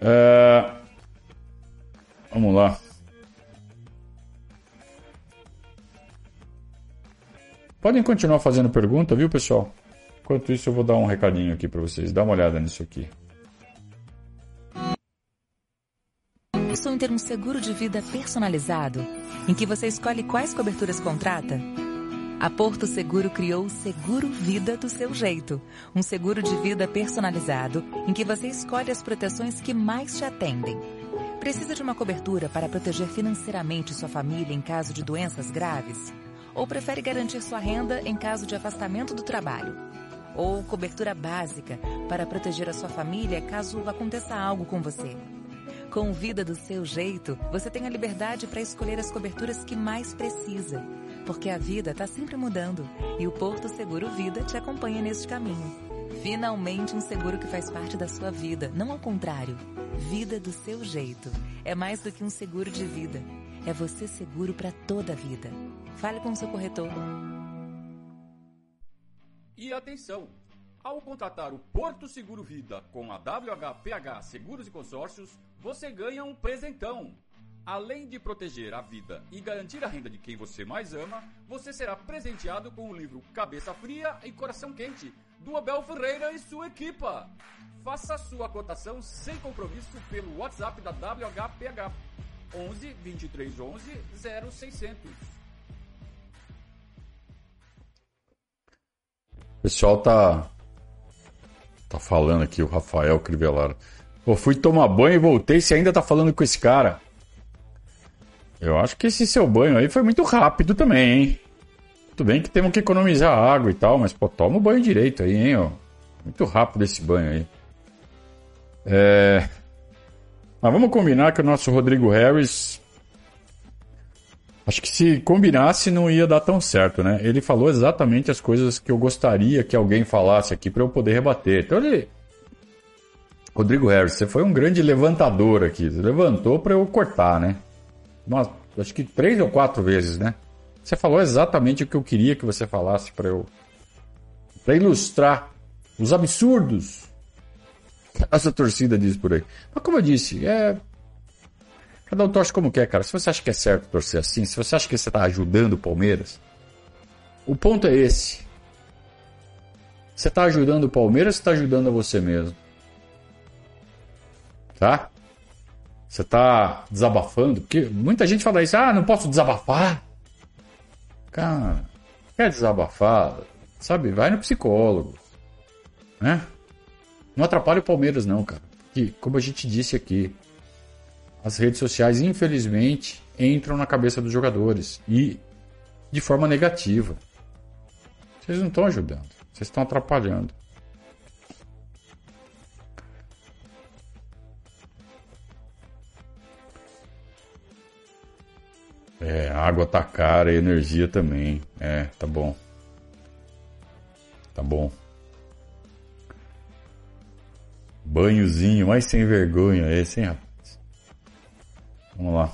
É... Vamos lá. Podem continuar fazendo pergunta, viu, pessoal? Enquanto isso, eu vou dar um recadinho aqui para vocês. Dá uma olhada nisso aqui. Pensou em ter um seguro de vida personalizado, em que você escolhe quais coberturas contrata? A Porto Seguro criou o Seguro Vida do seu jeito. Um seguro de vida personalizado, em que você escolhe as proteções que mais te atendem. Precisa de uma cobertura para proteger financeiramente sua família em caso de doenças graves? Ou prefere garantir sua renda em caso de afastamento do trabalho? Ou cobertura básica para proteger a sua família caso aconteça algo com você? Com Vida do seu jeito, você tem a liberdade para escolher as coberturas que mais precisa. Porque a vida está sempre mudando e o Porto Seguro Vida te acompanha neste caminho. Finalmente um seguro que faz parte da sua vida, não ao contrário. Vida do seu jeito. É mais do que um seguro de vida. É você seguro para toda a vida. Fale com seu corretor. E atenção! Ao contratar o Porto Seguro Vida com a WHPH Seguros e Consórcios, você ganha um presentão. Além de proteger a vida e garantir a renda de quem você mais ama, você será presenteado com o livro Cabeça Fria e Coração Quente, do Abel Ferreira e sua equipa. Faça sua cotação sem compromisso pelo WhatsApp da WHPH 11 23 11 0600. Pessoal tá tá falando aqui o Rafael Crivellaro. Pô, fui tomar banho e voltei, você ainda tá falando com esse cara? Eu acho que esse seu banho aí foi muito rápido também, hein? Tudo bem que temos que economizar água e tal, mas pô, toma o banho direito aí, hein, ó. Muito rápido esse banho aí. É... Mas vamos combinar que o nosso Rodrigo Harris. Acho que se combinasse não ia dar tão certo, né? Ele falou exatamente as coisas que eu gostaria que alguém falasse aqui para eu poder rebater. Então ele. Rodrigo Harris, você foi um grande levantador aqui. Você levantou para eu cortar, né? Uma, acho que três ou quatro vezes, né? Você falou exatamente o que eu queria que você falasse para eu. para ilustrar os absurdos que essa torcida diz por aí. Mas como eu disse, é. Cada um torce como quer, cara. Se você acha que é certo torcer assim, se você acha que você está ajudando o Palmeiras, o ponto é esse. Você está ajudando o Palmeiras ou está ajudando a você mesmo? Tá? Você está desabafando? Porque muita gente fala isso, ah, não posso desabafar. Cara, quer desabafar? Sabe, vai no psicólogo. Né? Não atrapalha o Palmeiras, não, cara. Porque, como a gente disse aqui, as redes sociais, infelizmente, entram na cabeça dos jogadores e de forma negativa. Vocês não estão ajudando, vocês estão atrapalhando. É, água tá cara e energia também. É, tá bom. Tá bom. Banhozinho, mais sem vergonha esse, hein, rapaz? Vamos lá.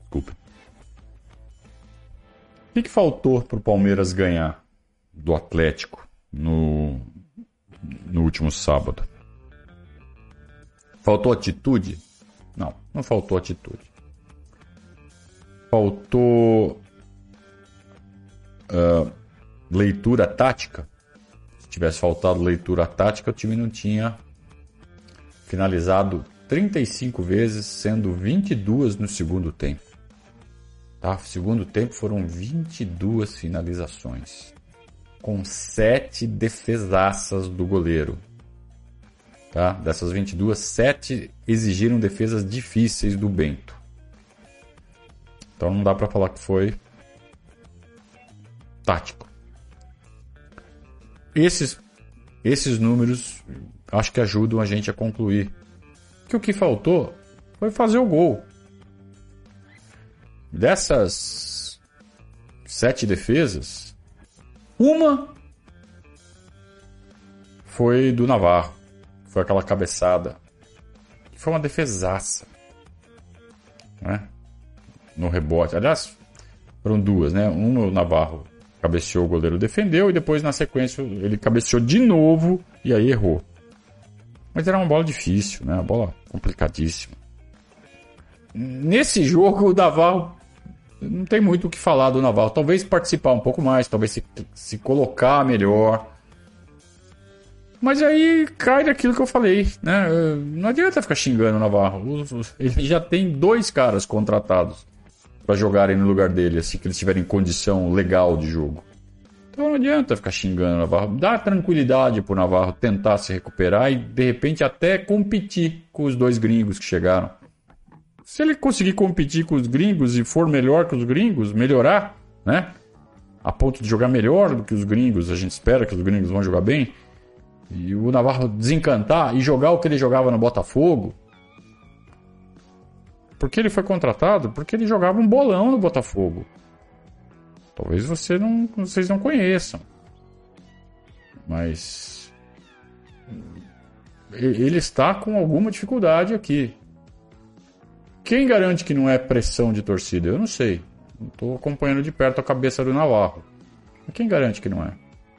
Desculpa. O que, que faltou pro Palmeiras ganhar do Atlético no, no último sábado? Faltou atitude? Não, não faltou atitude. Faltou uh, leitura tática. Se tivesse faltado leitura tática, o time não tinha finalizado 35 vezes, sendo 22 no segundo tempo. Tá? Segundo tempo foram 22 finalizações, com 7 defesaças do goleiro. Tá? Dessas 22, 7 exigiram defesas difíceis do Bento. Então não dá para falar que foi tático. Esses, esses números acho que ajudam a gente a concluir que o que faltou foi fazer o gol. Dessas sete defesas, uma foi do Navarro. Foi aquela cabeçada. Foi uma defesaça. Né? No rebote. Aliás, foram duas, né? Uma o Navarro cabeceou, o goleiro defendeu, e depois na sequência ele cabeceou de novo e aí errou. Mas era uma bola difícil, né? Uma bola complicadíssima. Nesse jogo, o Navarro não tem muito o que falar do Navarro. Talvez participar um pouco mais, talvez se, se colocar melhor. Mas aí cai daquilo que eu falei, né? Não adianta ficar xingando o Navarro. Ele já tem dois caras contratados para jogarem no lugar dele, assim que eles tiverem condição legal de jogo. Então não adianta ficar xingando o Navarro. Dá tranquilidade pro Navarro tentar se recuperar e de repente até competir com os dois gringos que chegaram. Se ele conseguir competir com os gringos e for melhor que os gringos, melhorar, né? A ponto de jogar melhor do que os gringos, a gente espera que os gringos vão jogar bem. E o Navarro desencantar e jogar o que ele jogava no Botafogo. Porque ele foi contratado? Porque ele jogava um bolão no Botafogo. Talvez você não, vocês não conheçam. Mas ele está com alguma dificuldade aqui. Quem garante que não é pressão de torcida? Eu não sei. Estou acompanhando de perto a cabeça do Navarro. Mas quem garante que não é?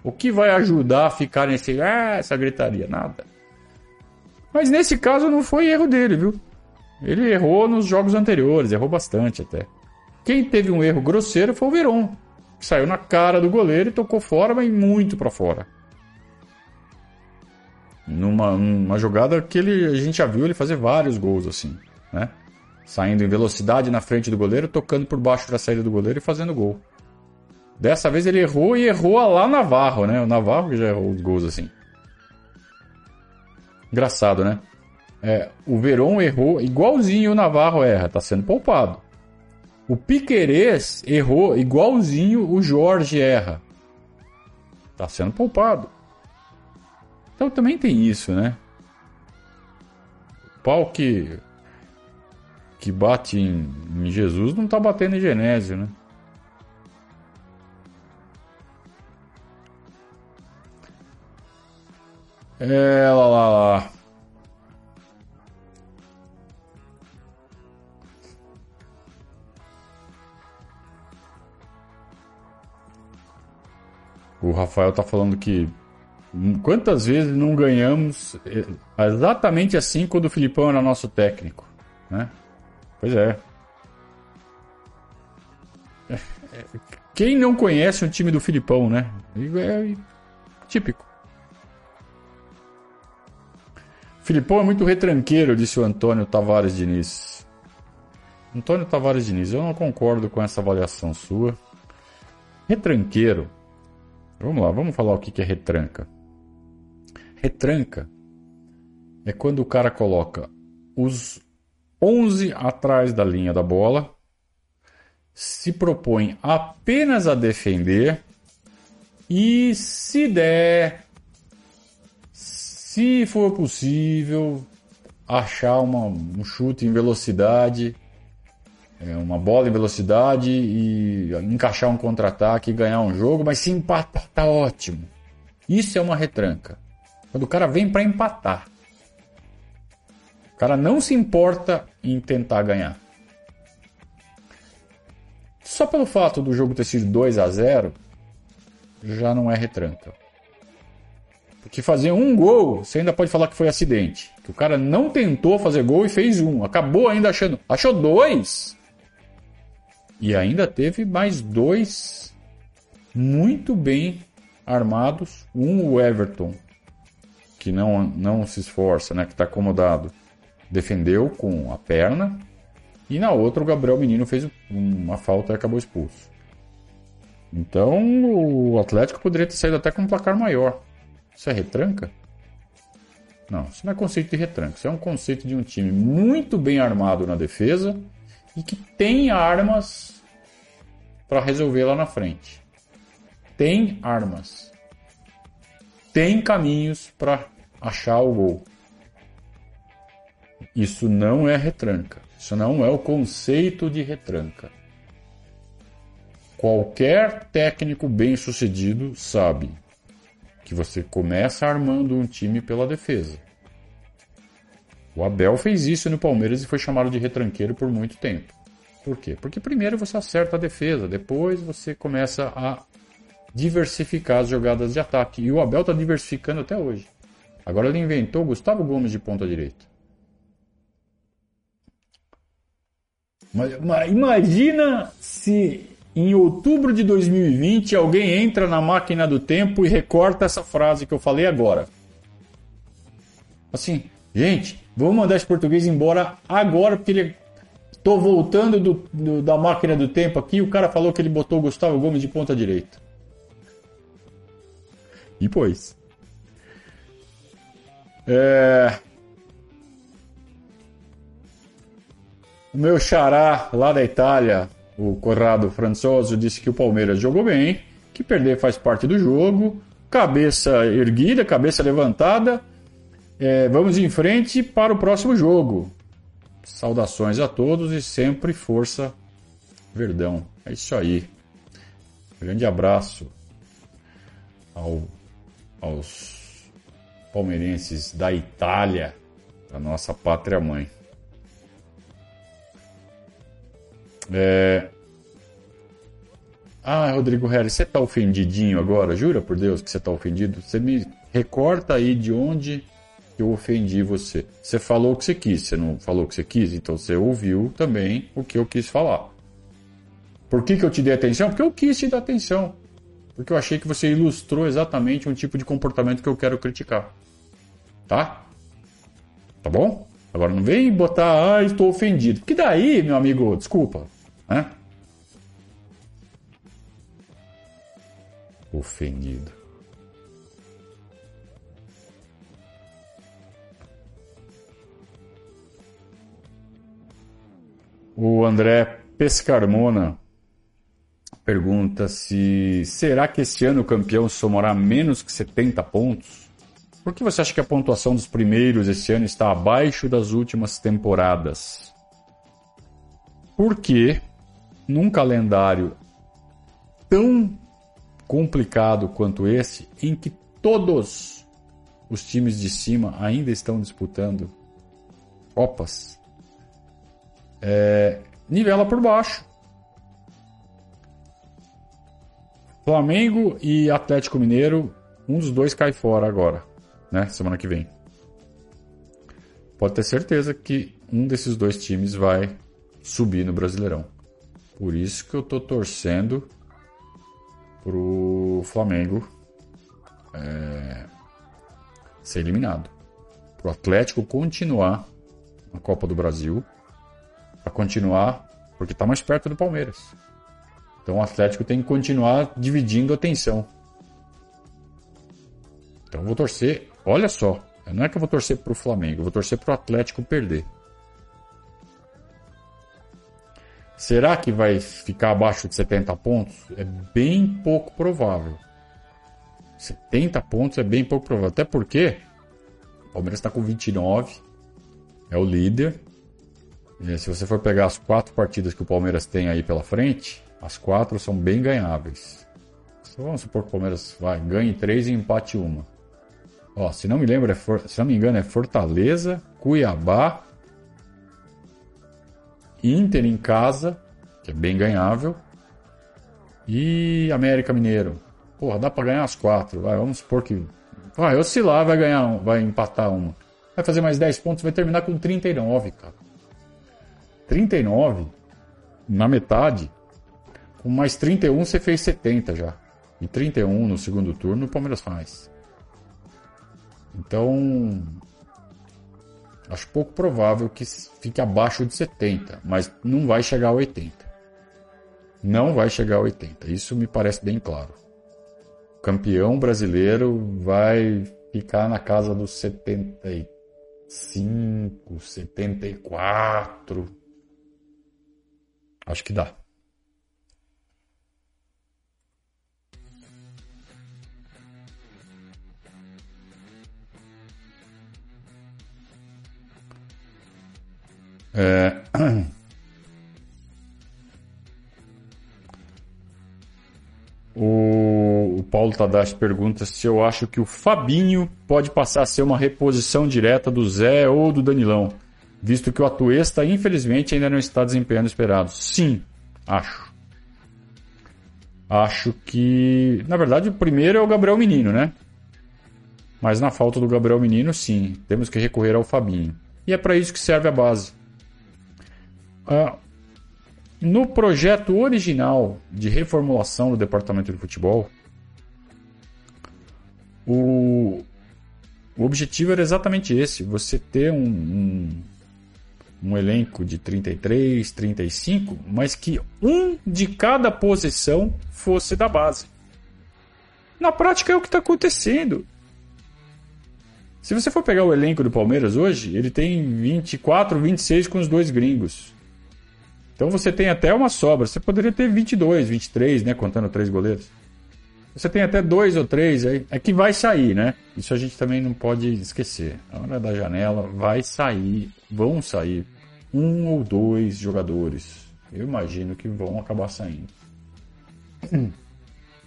O que vai ajudar a ficar nesse, ah, essa gritaria? Nada. Mas nesse caso não foi erro dele, viu? Ele errou nos jogos anteriores, errou bastante até. Quem teve um erro grosseiro foi o Veron, saiu na cara do goleiro e tocou fora, mas muito para fora. Numa, numa jogada que ele, a gente já viu ele fazer vários gols assim, né? Saindo em velocidade na frente do goleiro, tocando por baixo da saída do goleiro e fazendo gol. Dessa vez ele errou e errou lá Navarro, né? O Navarro que já errou os gols assim. Engraçado, né? É, o Veron errou igualzinho o Navarro erra, tá sendo poupado. O Piquerez errou igualzinho o Jorge erra. Tá sendo poupado. Então também tem isso, né? O pau que, que bate em, em Jesus não tá batendo em Genésio, né? É, lá, lá, lá. O Rafael tá falando que quantas vezes não ganhamos exatamente assim quando o Filipão era nosso técnico, né? Pois é. Quem não conhece um time do Filipão, né? É típico. Filipão é muito retranqueiro, disse o Antônio Tavares Diniz. Antônio Tavares Diniz, eu não concordo com essa avaliação sua. Retranqueiro. Vamos lá, vamos falar o que é retranca. Retranca é quando o cara coloca os 11 atrás da linha da bola, se propõe apenas a defender e se der se for possível, achar uma, um chute em velocidade, uma bola em velocidade e encaixar um contra-ataque e ganhar um jogo, mas se empatar, tá ótimo. Isso é uma retranca. Quando o cara vem para empatar. O cara não se importa em tentar ganhar. Só pelo fato do jogo ter sido 2 a 0 já não é retranca. Porque fazer um gol, você ainda pode falar que foi acidente. Que o cara não tentou fazer gol e fez um. Acabou ainda achando. Achou dois. E ainda teve mais dois muito bem armados. Um, o Everton, que não, não se esforça, né? Que está acomodado. Defendeu com a perna. E na outra, o Gabriel Menino fez uma falta e acabou expulso. Então, o Atlético poderia ter saído até com um placar maior. Isso é retranca? Não, isso não é conceito de retranca. Isso é um conceito de um time muito bem armado na defesa e que tem armas para resolver lá na frente. Tem armas. Tem caminhos para achar o gol. Isso não é retranca. Isso não é o conceito de retranca. Qualquer técnico bem sucedido sabe que você começa armando um time pela defesa. O Abel fez isso no Palmeiras e foi chamado de retranqueiro por muito tempo. Por quê? Porque primeiro você acerta a defesa, depois você começa a diversificar as jogadas de ataque. E o Abel está diversificando até hoje. Agora ele inventou Gustavo Gomes de ponta direita. Mas, mas imagina se em outubro de 2020 alguém entra na máquina do tempo e recorta essa frase que eu falei agora. Assim, gente, vamos mandar esse português embora agora porque ele Tô voltando do, do, da máquina do tempo aqui. O cara falou que ele botou o Gustavo Gomes de ponta direita. E pois. É... O meu xará lá da Itália, o Corrado Françoso, disse que o Palmeiras jogou bem, que perder faz parte do jogo, cabeça erguida, cabeça levantada. É, vamos em frente para o próximo jogo. Saudações a todos e sempre força Verdão. É isso aí. Grande abraço ao, aos palmeirenses da Itália, da nossa pátria mãe. É... Ah, Rodrigo Harris, você tá ofendidinho agora? Jura por Deus que você tá ofendido? Você me recorta aí de onde eu ofendi você. Você falou o que você quis, você não falou o que você quis, então você ouviu também o que eu quis falar. Por que, que eu te dei atenção? Porque eu quis te dar atenção. Porque eu achei que você ilustrou exatamente um tipo de comportamento que eu quero criticar. Tá? Tá bom? Agora não vem botar, ah, estou ofendido. Que daí, meu amigo, desculpa, né? Ofendido. O André Pescarmona pergunta se será que este ano o campeão somará menos que 70 pontos? Por que você acha que a pontuação dos primeiros este ano está abaixo das últimas temporadas? Porque num calendário tão complicado quanto esse, em que todos os times de cima ainda estão disputando Copas, é, nivela por baixo. Flamengo e Atlético Mineiro, um dos dois cai fora agora, né? Semana que vem. Pode ter certeza que um desses dois times vai subir no Brasileirão. Por isso que eu tô torcendo pro Flamengo é, ser eliminado. Pro Atlético continuar na Copa do Brasil para continuar, porque está mais perto do Palmeiras. Então o Atlético tem que continuar dividindo a atenção. Então eu vou torcer, olha só, não é que eu vou torcer para o Flamengo, eu vou torcer para o Atlético perder. Será que vai ficar abaixo de 70 pontos? É bem pouco provável. 70 pontos é bem pouco provável. Até porque o Palmeiras está com 29, é o líder. E se você for pegar as quatro partidas que o Palmeiras tem aí pela frente, as quatro são bem ganháveis. Então, vamos supor que o Palmeiras vai, ganhe três e empate uma. Ó, se não me lembro, é for, se não me engano, é Fortaleza, Cuiabá, Inter em casa, que é bem ganhável, e América Mineiro. Porra, dá para ganhar as quatro. Vai, vamos supor que vai oscilar, vai ganhar, vai empatar uma. Vai fazer mais 10 pontos, vai terminar com 39, cara. 39 na metade. Com mais 31 você fez 70 já. E 31 no segundo turno o Palmeiras faz. Então, acho pouco provável que fique abaixo de 70, mas não vai chegar a 80. Não vai chegar a 80. Isso me parece bem claro. O campeão brasileiro vai ficar na casa dos 75, 74. Acho que dá. É... O, o Paulo Tadashi pergunta se eu acho que o Fabinho pode passar a ser uma reposição direta do Zé ou do Danilão visto que o Atuesta, infelizmente, ainda não está desempenhando esperado. Sim, acho. Acho que, na verdade, o primeiro é o Gabriel Menino, né? Mas na falta do Gabriel Menino, sim, temos que recorrer ao Fabinho. E é para isso que serve a base. Ah, no projeto original de reformulação do departamento de futebol, o, o objetivo era exatamente esse: você ter um, um, um, elenco de 33, 35, mas que um de cada posição fosse da base. Na prática é o que está acontecendo. Se você for pegar o elenco do Palmeiras hoje, ele tem 24, 26 com os dois gringos. Então você tem até uma sobra. Você poderia ter 22, 23, né? Contando três goleiros. Você tem até dois ou três aí. É que vai sair, né? Isso a gente também não pode esquecer. Na hora da janela vai sair, vão sair um ou dois jogadores. Eu imagino que vão acabar saindo.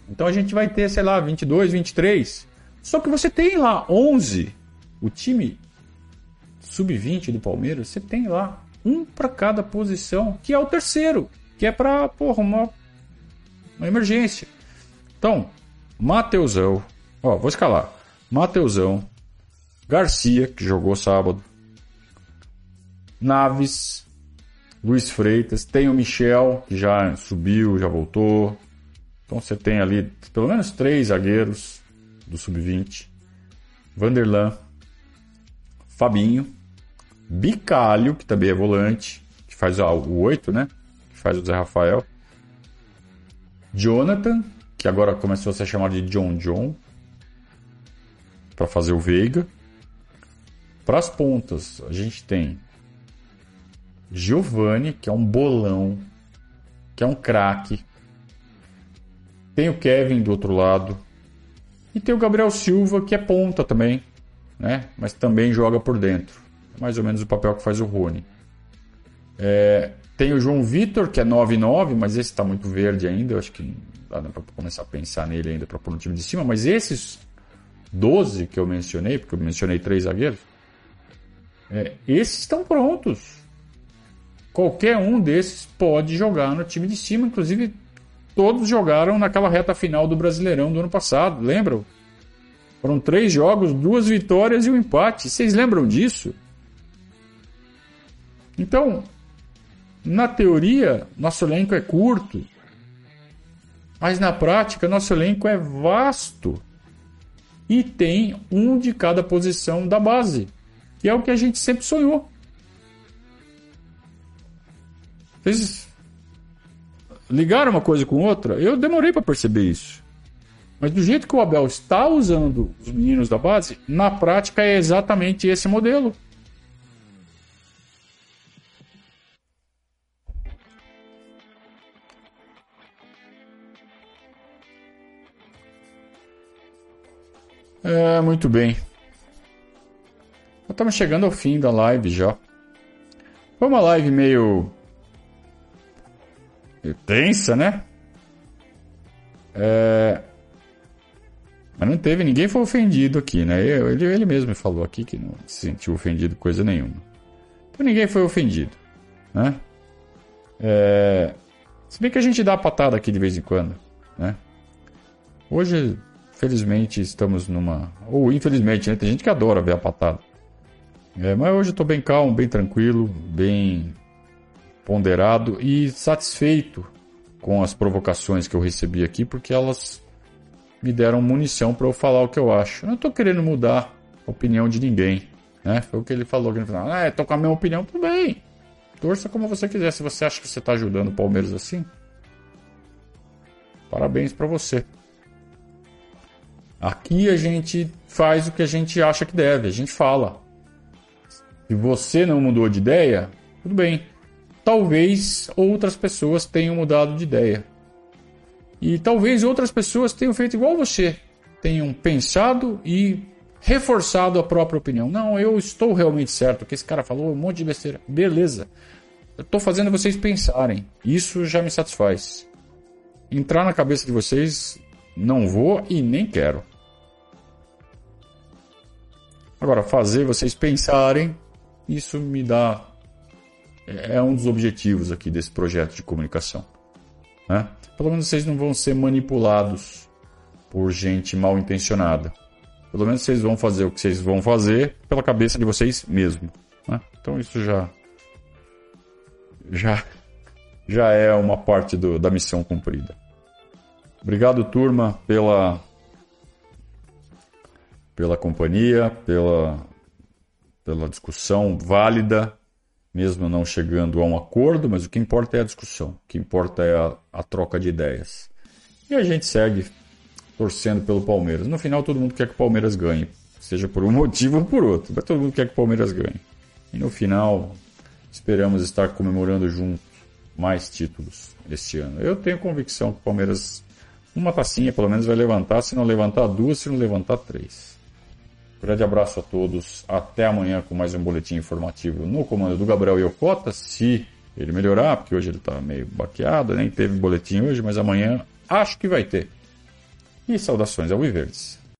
Então a gente vai ter, sei lá, 22, 23. Só que você tem lá 11 o time sub-20 do Palmeiras, você tem lá um para cada posição, que é o terceiro, que é para uma, uma emergência. Então, Mateusão, ó, vou escalar. Mateusão, Garcia, que jogou sábado, Naves, Luiz Freitas, tem o Michel, que já subiu, já voltou. Então você tem ali pelo menos três zagueiros do sub-20. Vanderlan, Fabinho, Bicalho, que também é volante, que faz o 8, né? Que faz o Zé Rafael. Jonathan, que agora começou a ser chamado de John John, para fazer o Veiga. Para as pontas, a gente tem Giovanni, que é um bolão, que é um craque. Tem o Kevin do outro lado. E tem o Gabriel Silva, que é ponta também né? mas também joga por dentro. É mais ou menos o papel que faz o Rony. É, tem o João Vitor, que é 9-9, mas esse está muito verde ainda. Eu acho que dá para começar a pensar nele ainda para pôr no time de cima. Mas esses 12 que eu mencionei, porque eu mencionei três zagueiros, é, esses estão prontos. Qualquer um desses pode jogar no time de cima. Inclusive, todos jogaram naquela reta final do Brasileirão do ano passado. Lembram? Foram três jogos, duas vitórias e um empate. Vocês lembram disso? Então, na teoria, nosso elenco é curto, mas na prática, nosso elenco é vasto e tem um de cada posição da base, que é o que a gente sempre sonhou. Vocês ligaram uma coisa com outra? Eu demorei para perceber isso. Mas do jeito que o Abel está usando os meninos da base, na prática é exatamente esse modelo. É, muito bem. Estamos chegando ao fim da live já. Foi uma live meio. Tensa, né? É, mas não teve, ninguém foi ofendido aqui, né? Ele, ele mesmo falou aqui que não se sentiu ofendido coisa nenhuma. Então ninguém foi ofendido, né? É... Se bem que a gente dá a patada aqui de vez em quando, né? Hoje, felizmente, estamos numa... Ou infelizmente, né? Tem gente que adora ver a patada. É, mas hoje eu estou bem calmo, bem tranquilo, bem ponderado e satisfeito com as provocações que eu recebi aqui, porque elas me deram munição para eu falar o que eu acho. Eu não estou querendo mudar a opinião de ninguém. Né? Foi o que ele falou aqui no final. Ah, tô com a minha opinião, bem. Torça como você quiser. Se você acha que você está ajudando o Palmeiras assim, parabéns para você. Aqui a gente faz o que a gente acha que deve, a gente fala. Se você não mudou de ideia, tudo bem. Talvez outras pessoas tenham mudado de ideia. E talvez outras pessoas tenham feito igual você, tenham pensado e reforçado a própria opinião. Não, eu estou realmente certo, o que esse cara falou, um monte de besteira. Beleza. Eu estou fazendo vocês pensarem. Isso já me satisfaz. Entrar na cabeça de vocês, não vou e nem quero. Agora, fazer vocês pensarem, isso me dá. É um dos objetivos aqui desse projeto de comunicação. Né? Pelo menos vocês não vão ser manipulados por gente mal intencionada. pelo menos vocês vão fazer o que vocês vão fazer pela cabeça de vocês mesmo. Né? Então isso já já já é uma parte do, da missão cumprida. Obrigado, turma, pela pela companhia, pela pela discussão válida, mesmo não chegando a um acordo, mas o que importa é a discussão, o que importa é a, a troca de ideias. E a gente segue torcendo pelo Palmeiras. No final, todo mundo quer que o Palmeiras ganhe, seja por um motivo ou por outro, mas todo mundo quer que o Palmeiras ganhe. E no final, esperamos estar comemorando juntos mais títulos este ano. Eu tenho convicção que o Palmeiras, uma tacinha pelo menos, vai levantar, se não levantar duas, se não levantar três. Grande abraço a todos. Até amanhã com mais um boletim informativo no comando do Gabriel Iocota. Se ele melhorar, porque hoje ele está meio baqueado, nem teve boletim hoje, mas amanhã acho que vai ter. E saudações ao Viverdes.